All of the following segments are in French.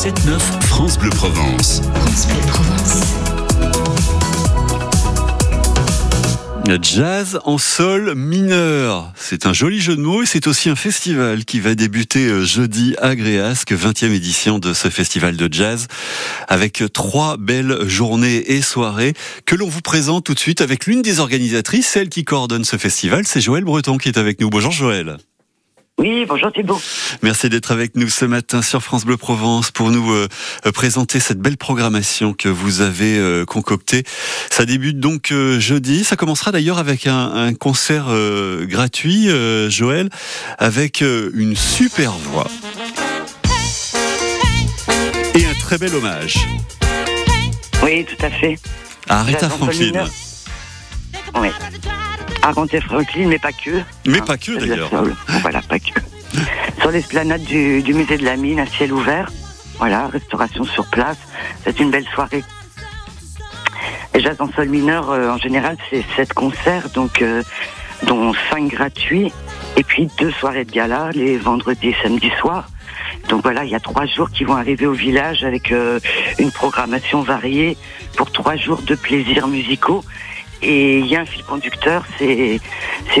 7-9 France Bleu Provence. France Bleu Provence. Jazz en sol mineur. C'est un joli jeu de mots et c'est aussi un festival qui va débuter euh, jeudi à Gréasque, 20e édition de ce festival de jazz, avec trois belles journées et soirées que l'on vous présente tout de suite avec l'une des organisatrices, celle qui coordonne ce festival, c'est Joël Breton qui est avec nous. Bonjour Joël. Oui, bonjour Thibault. Merci d'être avec nous ce matin sur France Bleu Provence pour nous euh, euh, présenter cette belle programmation que vous avez euh, concoctée. Ça débute donc euh, jeudi. Ça commencera d'ailleurs avec un, un concert gratuit, Joël, avec une super voix et un très bel hommage Oui, tout à fait. à Franklin. Oui. Aretha Franklin, mais pas que. Mais Hein, pas que, la d'ailleurs. Voilà, pas que. sur l'esplanade du, du musée de la mine, à ciel ouvert. Voilà, restauration sur place. C'est une belle soirée. Et Jazz en sol mineur, euh, en général, c'est sept concerts, donc euh, dont cinq gratuits, et puis deux soirées de gala, les vendredis et samedis soirs. Donc voilà, il y a trois jours qui vont arriver au village avec euh, une programmation variée pour trois jours de plaisirs musicaux. Et il y a un fil conducteur, c'est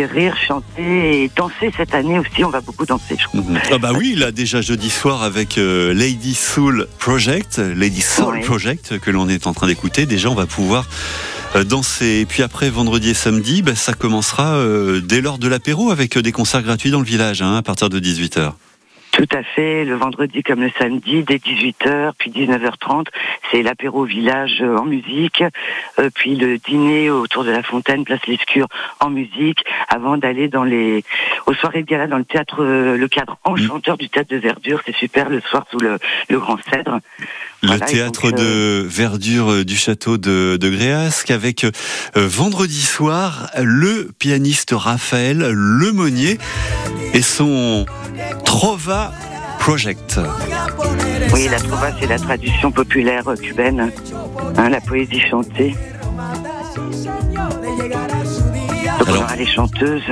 rire, chanter et danser cette année aussi. On va beaucoup danser, je crois. Ah bah oui, là déjà jeudi soir avec euh, Lady Soul Project, Lady Soul Ouais. Project que l'on est en train d'écouter. Déjà, on va pouvoir euh, danser. Et puis après, vendredi et samedi, bah, ça commencera euh, dès l'heure de l'apéro avec des concerts gratuits dans le village hein, à partir de 18h. Tout à fait, le vendredi comme le samedi, dès 18h, puis 19h30, c'est l'apéro village euh, en musique, euh, puis le dîner autour de la fontaine, place Lescure en musique, avant d'aller dans les aux soirées de gala dans le théâtre, euh, le cadre enchanteur du théâtre de Verdure, c'est super le soir sous le, le grand cèdre. Le Voilà, théâtre donc, de verdure du château de, de Gréasque avec euh, vendredi soir le pianiste Raphaël Lemonnier et son Trova Project. Oui, la trova, c'est la tradition populaire cubaine, hein, la poésie chantée. Donc on Alors- aura les chanteuses.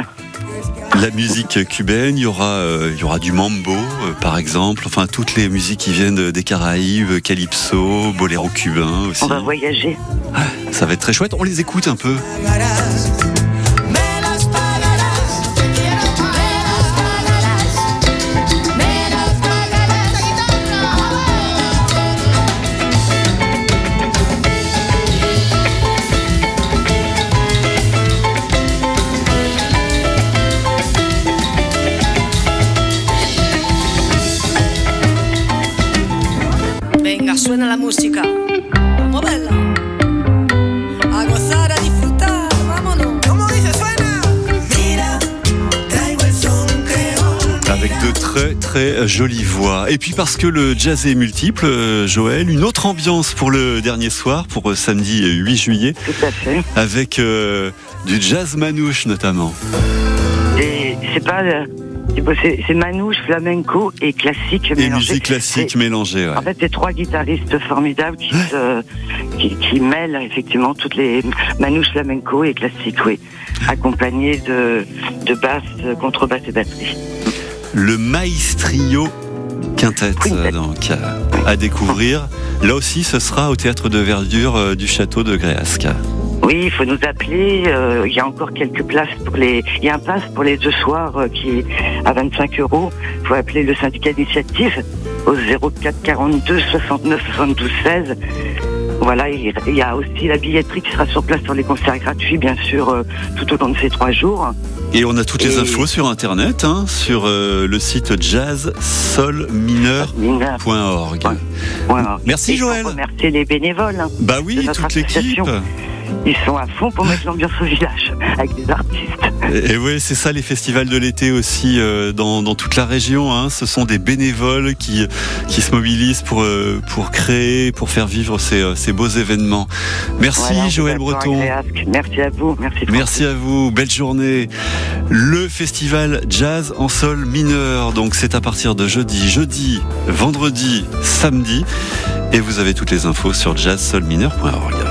La musique cubaine, il y aura, euh, il y aura du mambo, euh, par exemple, enfin toutes les musiques qui viennent des Caraïbes, calypso, boléro cubain aussi. On va voyager. Ça va être très chouette. On les écoute un peu. Suena la música. Vamos a verla. A gozar, a disfrutar, vámonos. ¿Cómo dice? Suena. Mira, traigo el son creol. Avec de très très jolies voix. Et puis parce que le jazz est multiple, euh, Joël, une autre ambiance pour le dernier soir, pour euh, samedi 8 juillet, Tout à fait. avec euh, du jazz manouche notamment. Et c'est pas. euh, c'est manouche, flamenco et classique Et mélangé. musique classique mélangée. ouais. En fait, c'est trois guitaristes formidables qui, se, qui, qui mêlent effectivement toutes les manouches flamenco et classiques, oui, accompagnés de, de basse, contrebasse et batterie. Le Maestrio Quintet, Quintet. euh, donc, à, à découvrir. Là aussi, ce sera au théâtre de verdure euh, du château de Gréasque. Oui, il faut nous appeler. euh, Il y a encore quelques places pour les. Il y a un pass pour les deux soirs euh, qui est à 25 euros. Il faut appeler le syndicat d'initiative au 04 42 69 72 16. Voilà, il y a aussi la billetterie qui sera sur place sur les concerts gratuits, bien sûr, euh, tout au long de ces trois jours. Et on a toutes les infos sur internet, hein, sur euh, le site jazzsolmineur.org. Mineur. Voilà. Merci, Et Joël. remercier les bénévoles. hein. Bah oui, de notre toute l'équipe. Ils sont à fond pour mettre l'ambiance au village avec des artistes. Et, et oui, c'est ça les festivals de l'été aussi euh, dans, dans toute la région. Hein. Ce sont des bénévoles qui, qui se mobilisent pour, euh, pour créer, pour faire vivre ces, euh, ces beaux événements. Merci Voilà, Joël Breton. Merci à vous. Merci. Merci à vous, belle journée. Le festival Jazz en sol mineur, donc c'est à partir de jeudi, jeudi, vendredi, samedi. Et vous avez toutes les infos sur jazzsolmineur.org.